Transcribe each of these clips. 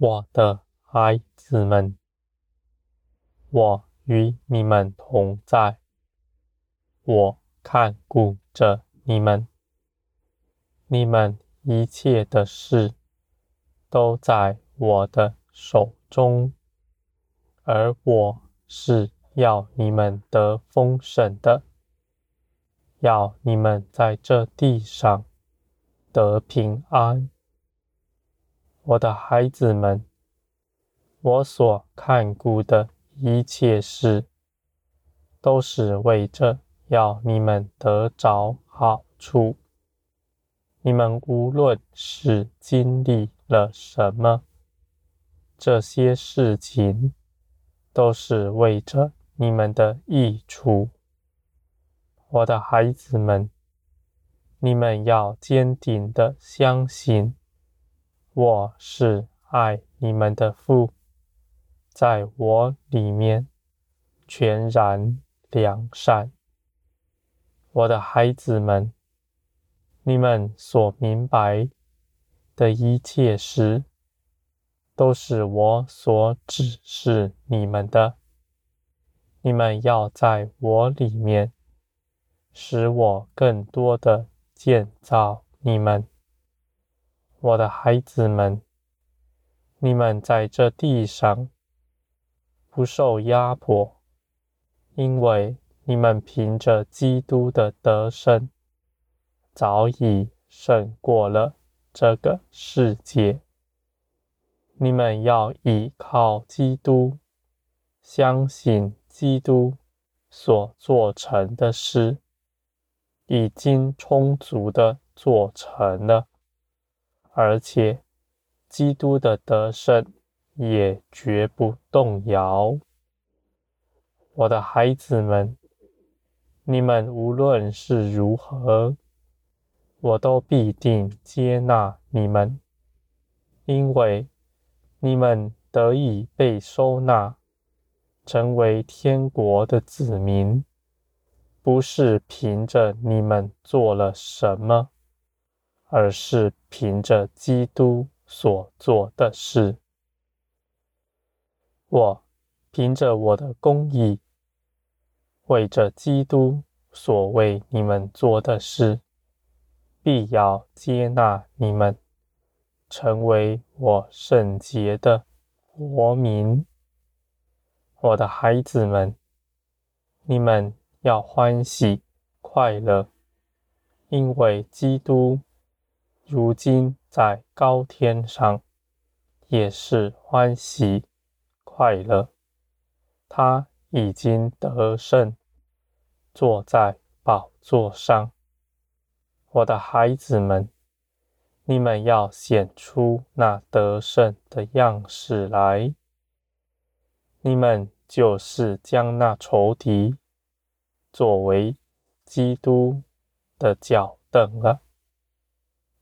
我的孩子们，我与你们同在，我看顾着你们，你们一切的事都在我的手中，而我是要你们得丰盛的，要你们在这地上得平安。我的孩子们，我所看顾的一切事，都是为着要你们得着好处。你们无论是经历了什么，这些事情都是为着你们的益处。我的孩子们，你们要坚定的相信。我是爱你们的父，在我里面全然良善。我的孩子们，你们所明白的一切事，都是我所指示你们的。你们要在我里面，使我更多的建造你们。我的孩子们，你们在这地上不受压迫，因为你们凭着基督的得胜，早已胜过了这个世界。你们要倚靠基督，相信基督所做成的事，已经充足的做成了。而且，基督的得胜也绝不动摇。我的孩子们，你们无论是如何，我都必定接纳你们，因为你们得以被收纳，成为天国的子民，不是凭着你们做了什么。而是凭着基督所做的事，我凭着我的公义，为着基督所为你们做的事，必要接纳你们，成为我圣洁的国民。我的孩子们，你们要欢喜快乐，因为基督。如今在高天上，也是欢喜快乐。他已经得胜，坐在宝座上。我的孩子们，你们要显出那得胜的样式来。你们就是将那仇敌作为基督的脚凳了。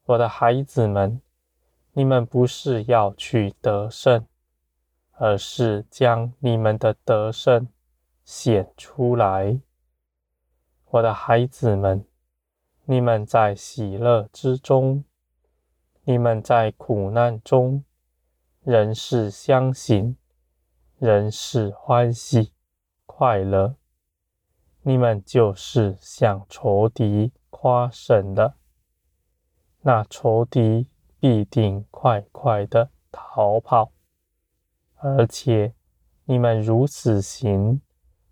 我的孩子们，你们不是要去得胜，而是将你们的得胜显出来。我的孩子们，你们在喜乐之中，你们在苦难中，仍是相信，仍是欢喜快乐。你们就是向仇敌夸胜的。那仇敌必定快快的逃跑，而且你们如此行，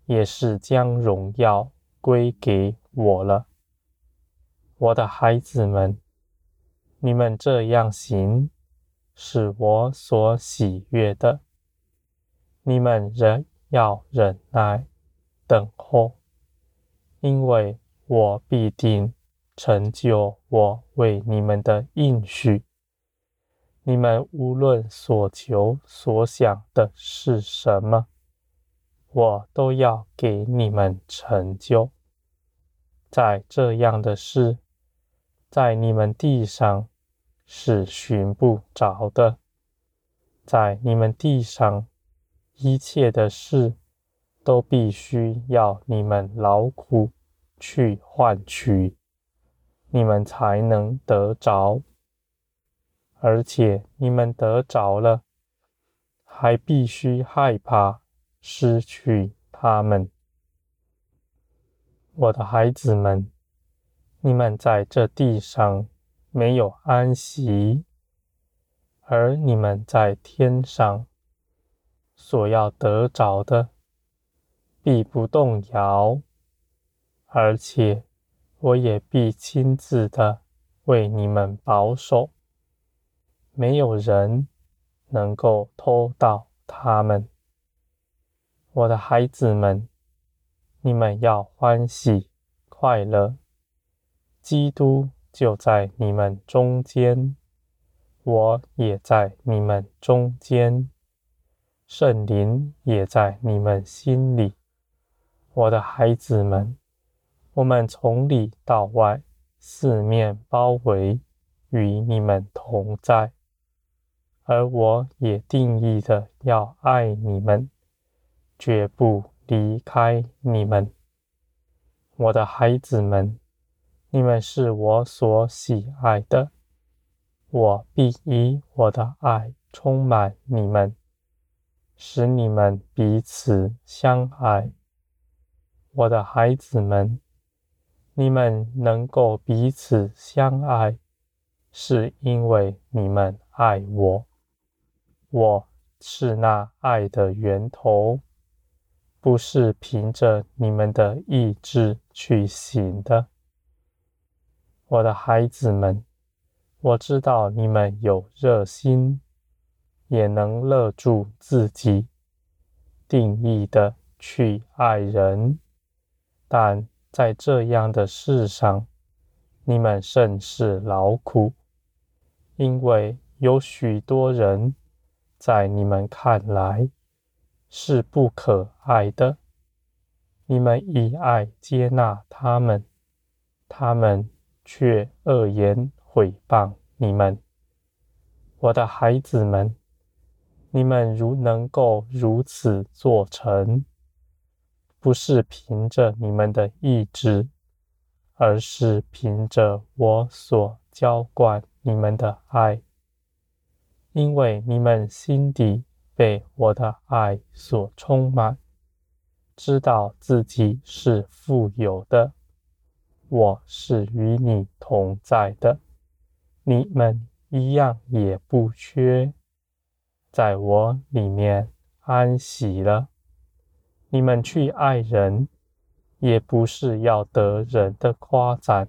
也是将荣耀归给我了。我的孩子们，你们这样行，是我所喜悦的。你们仍要忍耐等候，因为我必定。成就我为你们的应许。你们无论所求所想的是什么，我都要给你们成就。在这样的事，在你们地上是寻不着的。在你们地上一切的事，都必须要你们劳苦去换取。你们才能得着，而且你们得着了，还必须害怕失去他们。我的孩子们，你们在这地上没有安息，而你们在天上所要得着的，必不动摇，而且我也必亲自的为你们保守，没有人能够偷盗他们。我的孩子们，你们要欢喜快乐，基督就在你们中间，我也在你们中间，圣灵也在你们心里。我的孩子们，我们从里到外四面包围，与你们同在，而我也定义的要爱你们，绝不离开你们。我的孩子们，你们是我所喜爱的，我必以我的爱充满你们，使你们彼此相爱。我的孩子们，你们能够彼此相爱，是因为你们爱我。我是那爱的源头，不是凭着你们的意志去行的。我的孩子们，我知道你们有热心，也能勒住自己，定义的去爱人。但在这样的事上，你们甚是劳苦，因为有许多人在你们看来是不可爱的，你们以爱接纳他们，他们却恶言毁谤你们。我的孩子们，你们如能够如此做成，不是凭着你们的意志，而是凭着我所浇灌你们的爱，因为你们心底被我的爱所充满，知道自己是富有的，我是与你同在的，你们一样也不缺，在我里面安息了。你们去爱人，也不是要得人的夸赞，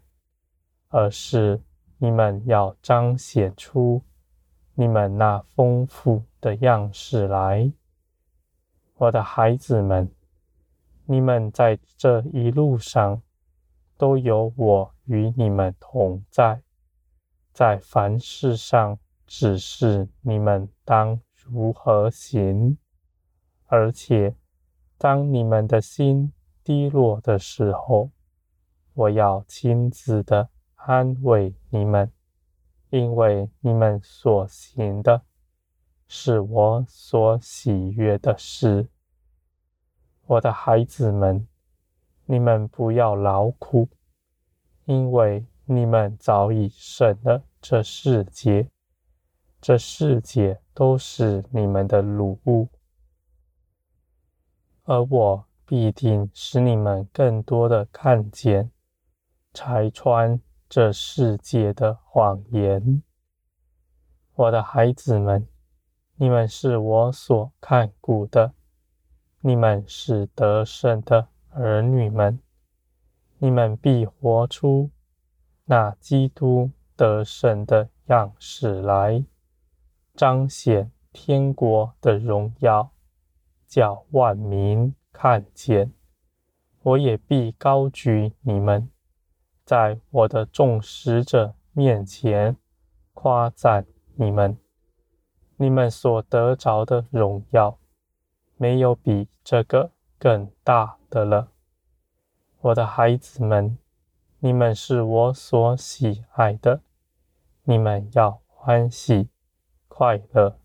而是你们要彰显出你们那丰富的样式来。我的孩子们，你们在这一路上都有我与你们同在，在凡事上指示你们当如何行，而且。当你们的心低落的时候，我要亲自的安慰你们，因为你们所行的是我所喜悦的事。我的孩子们，你们不要劳苦，因为你们早已胜了这世界，这世界都是你们的掳物。而我必定使你们更多的看见，拆穿这世界的谎言。我的孩子们，你们是我所看顾的，你们是得胜的儿女们，你们必活出那基督得胜的样式来，彰显天国的荣耀。叫万民看见，我也必高举你们，在我的众使者面前夸赞你们。你们所得着的荣耀，没有比这个更大的了。我的孩子们，你们是我所喜爱的，你们要欢喜快乐。